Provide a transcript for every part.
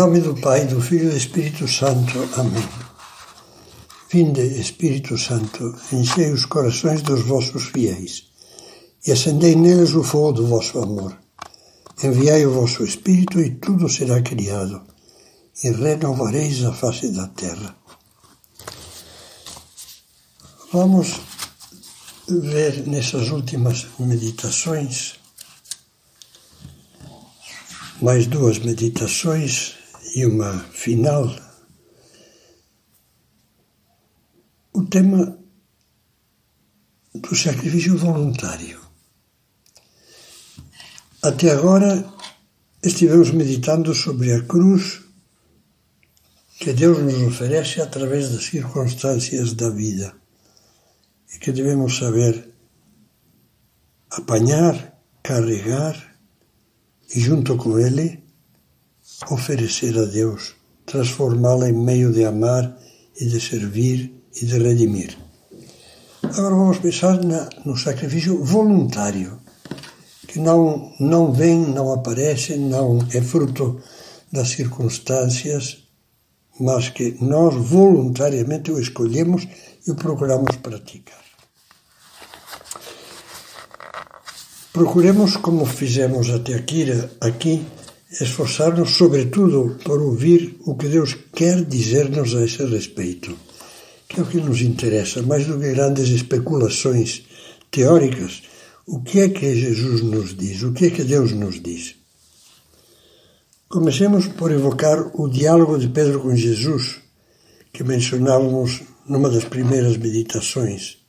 nome do Pai, do Filho e do Espírito Santo. Amém. Vinde, Espírito Santo, enchei os corações dos vossos fiéis e acendei neles o fogo do vosso amor. Enviai o vosso Espírito e tudo será criado, e renovareis a face da terra. Vamos ver nessas últimas meditações mais duas meditações e uma final. O tema do sacrifício voluntário. Até agora estivemos meditando sobre a cruz que Deus nos oferece através das circunstâncias da vida e que devemos saber apanhar, carregar e, junto com ele, oferecer a Deus, transformá-la em meio de amar e de servir e de redimir. Agora vamos pensar na, no sacrifício voluntário, que não, não vem, não aparece, não é fruto das circunstâncias, mas que nós voluntariamente o escolhemos e o procuramos praticar. Procuremos, como fizemos até aqui, aqui esforçar-nos, sobretudo, por ouvir o que Deus quer dizer-nos a esse respeito, que é o que nos interessa, mais do que grandes especulações teóricas. O que é que Jesus nos diz? O que é que Deus nos diz? Comecemos por evocar o diálogo de Pedro com Jesus, que mencionávamos numa das primeiras meditações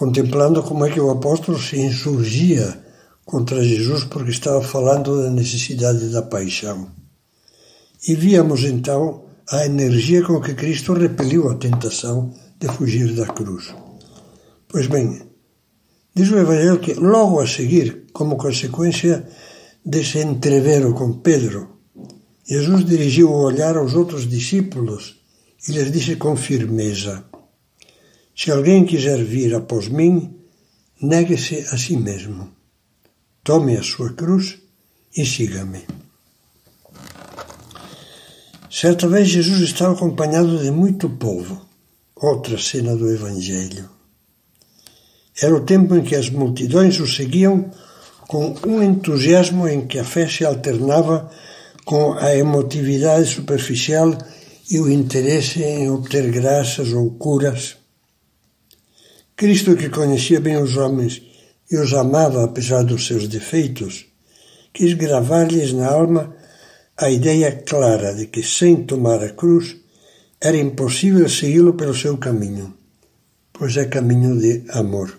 contemplando como é que o apóstolo se insurgia contra Jesus porque estava falando da necessidade da paixão. E víamos então a energia com que Cristo repeliu a tentação de fugir da cruz. Pois bem, diz o Evangelho que logo a seguir, como consequência desse entrevero com Pedro, Jesus dirigiu o olhar aos outros discípulos e lhes disse com firmeza: se alguém quiser vir após mim, negue-se a si mesmo. Tome a sua cruz e siga-me. Certa vez Jesus estava acompanhado de muito povo. Outra cena do Evangelho. Era o tempo em que as multidões o seguiam com um entusiasmo em que a fé se alternava com a emotividade superficial e o interesse em obter graças ou curas. Cristo, que conhecia bem os homens e os amava apesar dos seus defeitos, quis gravar-lhes na alma a ideia clara de que, sem tomar a cruz, era impossível segui-lo pelo seu caminho, pois é caminho de amor.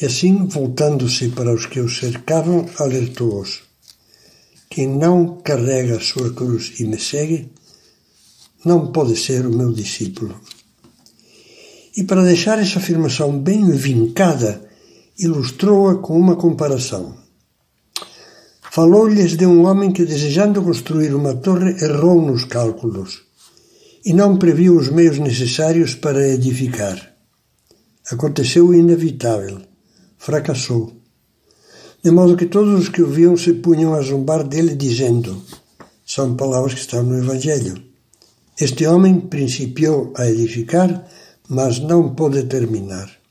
E assim, voltando-se para os que o cercavam, alertou-os: Quem não carrega a sua cruz e me segue, não pode ser o meu discípulo. E para deixar essa afirmação bem vincada, ilustrou-a com uma comparação. Falou-lhes de um homem que, desejando construir uma torre, errou nos cálculos e não previu os meios necessários para edificar. Aconteceu o inevitável. Fracassou. De modo que todos os que o viam se punham a zombar dele, dizendo: São palavras que estão no Evangelho. Este homem principiou a edificar mas não pôde terminar.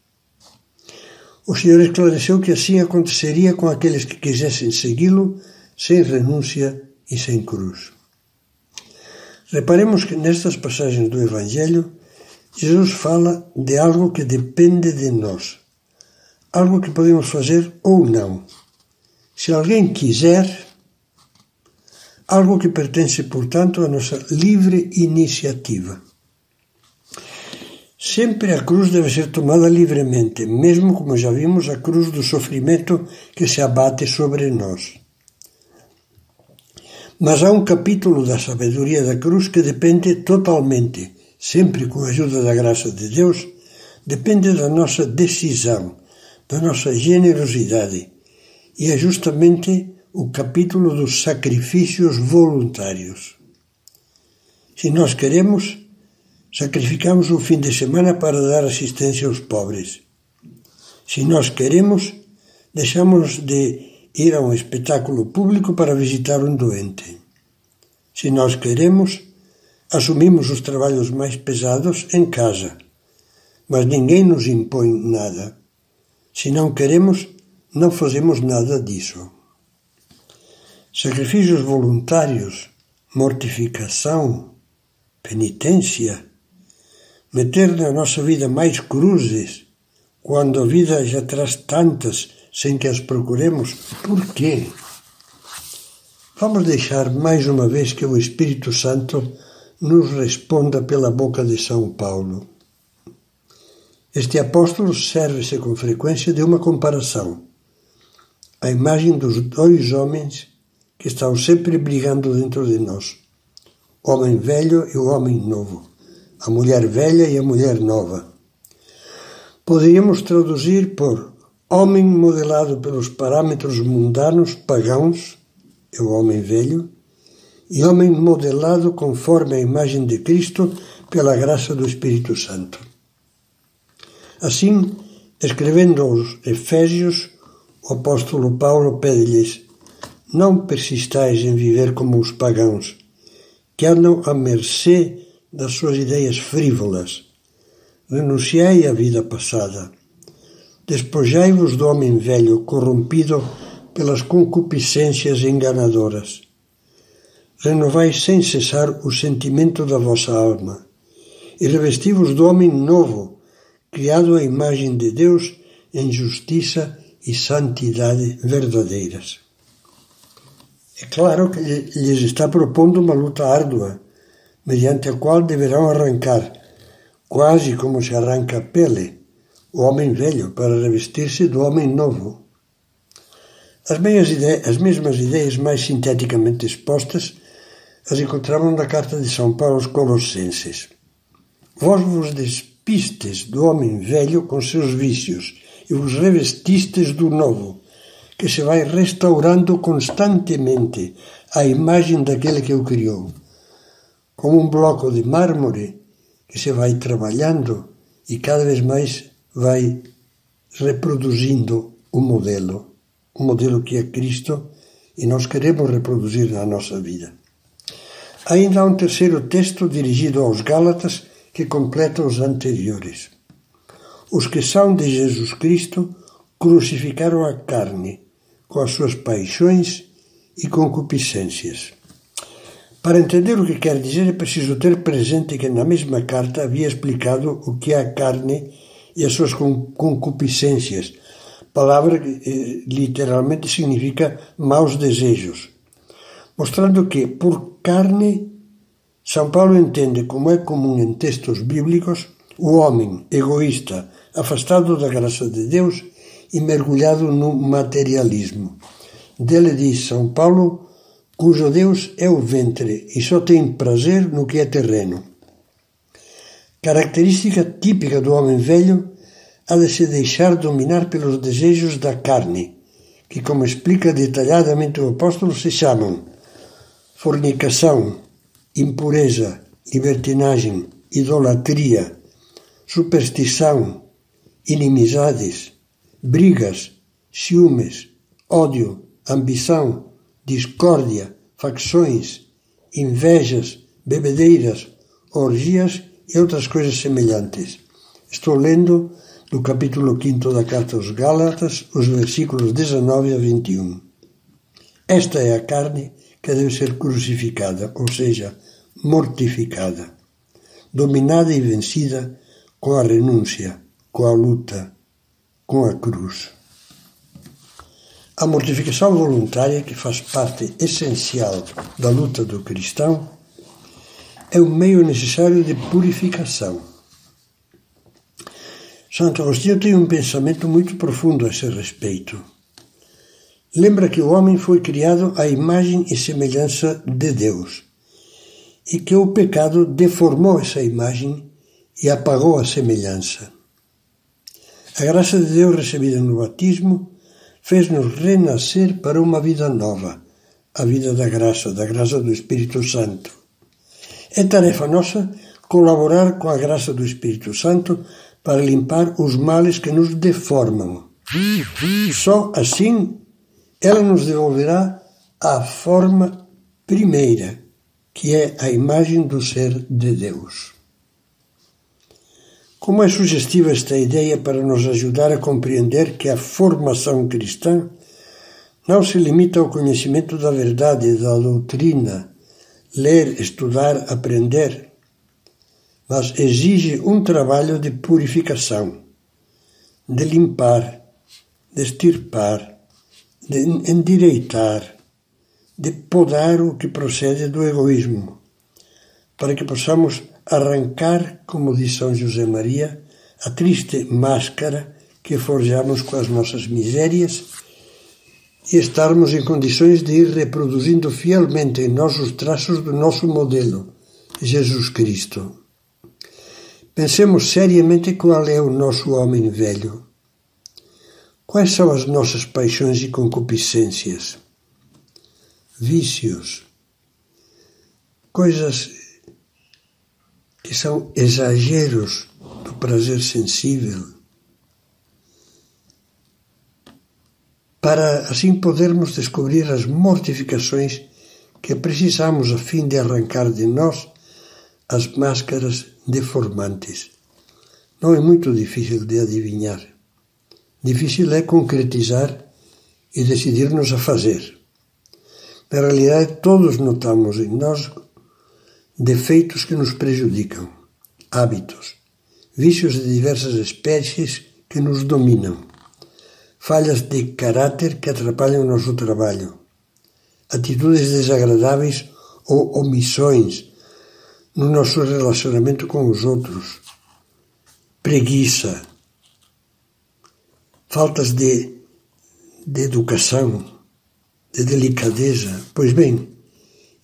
O Senhor esclareceu que assim aconteceria com aqueles que quisessem segui-lo sem renúncia e sem cruz. Reparemos que nestas passagens do Evangelho, Jesus fala de algo que depende de nós, algo que podemos fazer ou não. Se alguém quiser, algo que pertence, portanto, à nossa livre iniciativa. Sempre a cruz deve ser tomada livremente, mesmo como já vimos a cruz do sofrimento que se abate sobre nós. Mas há um capítulo da sabedoria da cruz que depende totalmente, sempre com a ajuda da graça de Deus, depende da nossa decisão, da nossa generosidade. E é justamente o capítulo dos sacrifícios voluntários. Se nós queremos, Sacrificamos o fim de semana para dar assistência aos pobres. Se nós queremos, deixamos de ir a um espetáculo público para visitar um doente. Se nós queremos, assumimos os trabalhos mais pesados em casa, mas ninguém nos impõe nada. Se não queremos, não fazemos nada disso. Sacrifícios voluntários, mortificação, penitência, meter na nossa vida mais cruzes, quando a vida já traz tantas sem que as procuremos, por quê? Vamos deixar mais uma vez que o Espírito Santo nos responda pela boca de São Paulo. Este apóstolo serve-se com frequência de uma comparação. A imagem dos dois homens que estão sempre brigando dentro de nós: o homem velho e o homem novo, a mulher velha e a mulher nova. Poderíamos traduzir por homem modelado pelos parâmetros mundanos pagãos, é o homem velho, e homem modelado conforme a imagem de Cristo pela graça do Espírito Santo. Assim, escrevendo aos Efésios, o apóstolo Paulo pede-lhes: Não persistais em viver como os pagãos, que andam à mercê das suas ideias frívolas renunciai à vida passada. Despojai-vos do homem velho, corrompido pelas concupiscências enganadoras. Renovai sem cessar o sentimento da vossa alma, e revesti-vos do homem novo, criado à imagem de Deus em justiça e santidade verdadeiras. É claro que lhes está propondo uma luta árdua, mediante a qual deverão arrancar quase como se arranca a pele, o homem velho para revestir-se do homem novo. As, ideias, as mesmas ideias mais sinteticamente expostas as encontramos na carta de São Paulo aos Colossenses. Vós vos despistes do homem velho com seus vícios e vos revestistes do novo, que se vai restaurando constantemente à imagem daquele que o criou. Como um bloco de mármore que se vai trabalhando e cada vez mais vai reproduzindo o modelo, o modelo que é Cristo e nós queremos reproduzir na nossa vida. Ainda há um terceiro texto dirigido aos Gálatas que completa os anteriores. Os que são de Jesus Cristo crucificaram a carne com as suas paixões e concupiscências. Para entender o que quer dizer, é preciso ter presente que na mesma carta havia explicado o que é a carne e as suas concupiscências, palavra que eh, literalmente significa maus desejos, mostrando que, por carne, São Paulo entende, como é comum em textos bíblicos, o homem egoísta, afastado da graça de Deus e mergulhado no materialismo. Dele diz São Paulo cujo Deus é o ventre e só tem prazer no que é terreno. Característica típica do homem velho há de se deixar dominar pelos desejos da carne, que, como explica detalhadamente o apóstolo, se chamam fornicação, impureza, libertinagem, idolatria, superstição, inimizades, brigas, ciúmes, ódio, ambição, discórdia, facções, invejas, bebedeiras, orgias e outras coisas semelhantes. Estou lendo do capítulo 5 da Carta aos Gálatas, os versículos 19 a 21. Esta é a carne que deve ser crucificada, ou seja, mortificada, dominada e vencida com a renúncia, com a luta, com a cruz. A mortificação voluntária, que faz parte essencial da luta do cristão, é o meio necessário de purificação. Santo Agostinho tem um pensamento muito profundo a esse respeito. Lembra que o homem foi criado à imagem e semelhança de Deus e que o pecado deformou essa imagem e apagou a semelhança. A graça de Deus recebida no batismo fez-nos renascer para uma vida nova, a vida da graça, da graça do Espírito Santo. É tarefa nossa colaborar com a graça do Espírito Santo para limpar os males que nos deformam. Só assim ela nos devolverá a forma primeira, que é a imagem do ser de Deus. Como é sugestiva esta ideia para nos ajudar a compreender que a formação cristã não se limita ao conhecimento da verdade, da doutrina, ler, estudar, aprender, mas exige um trabalho de purificação, de limpar, de extirpar, de endireitar, de podar o que procede do egoísmo, para que possamos arrancar, como diz São José Maria, a triste máscara que forjamos com as nossas misérias e estarmos em condições de ir reproduzindo fielmente em nós os traços do nosso modelo, Jesus Cristo. Pensemos seriamente qual é o nosso homem velho. Quais são as nossas paixões e concupiscências? Vícios, coisas que são exageros do prazer sensível, para assim podermos descobrir as mortificações que precisamos a fim de arrancar de nós as máscaras deformantes. Não é muito difícil de adivinhar. Difícil é concretizar e decidir-nos a fazer. Na realidade, todos notamos em nós defeitos que nos prejudicam, hábitos, vícios de diversas espécies que nos dominam, falhas de caráter que atrapalham o nosso trabalho, atitudes desagradáveis ou omissões no nosso relacionamento com os outros, preguiça, faltas de, de educação, de delicadeza. Pois bem,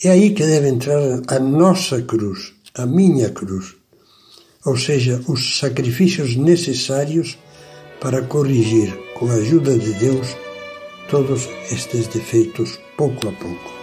é aí que deve entrar a nossa cruz, a minha cruz, ou seja, os sacrifícios necessários para corrigir, com a ajuda de Deus, todos estes defeitos pouco a pouco.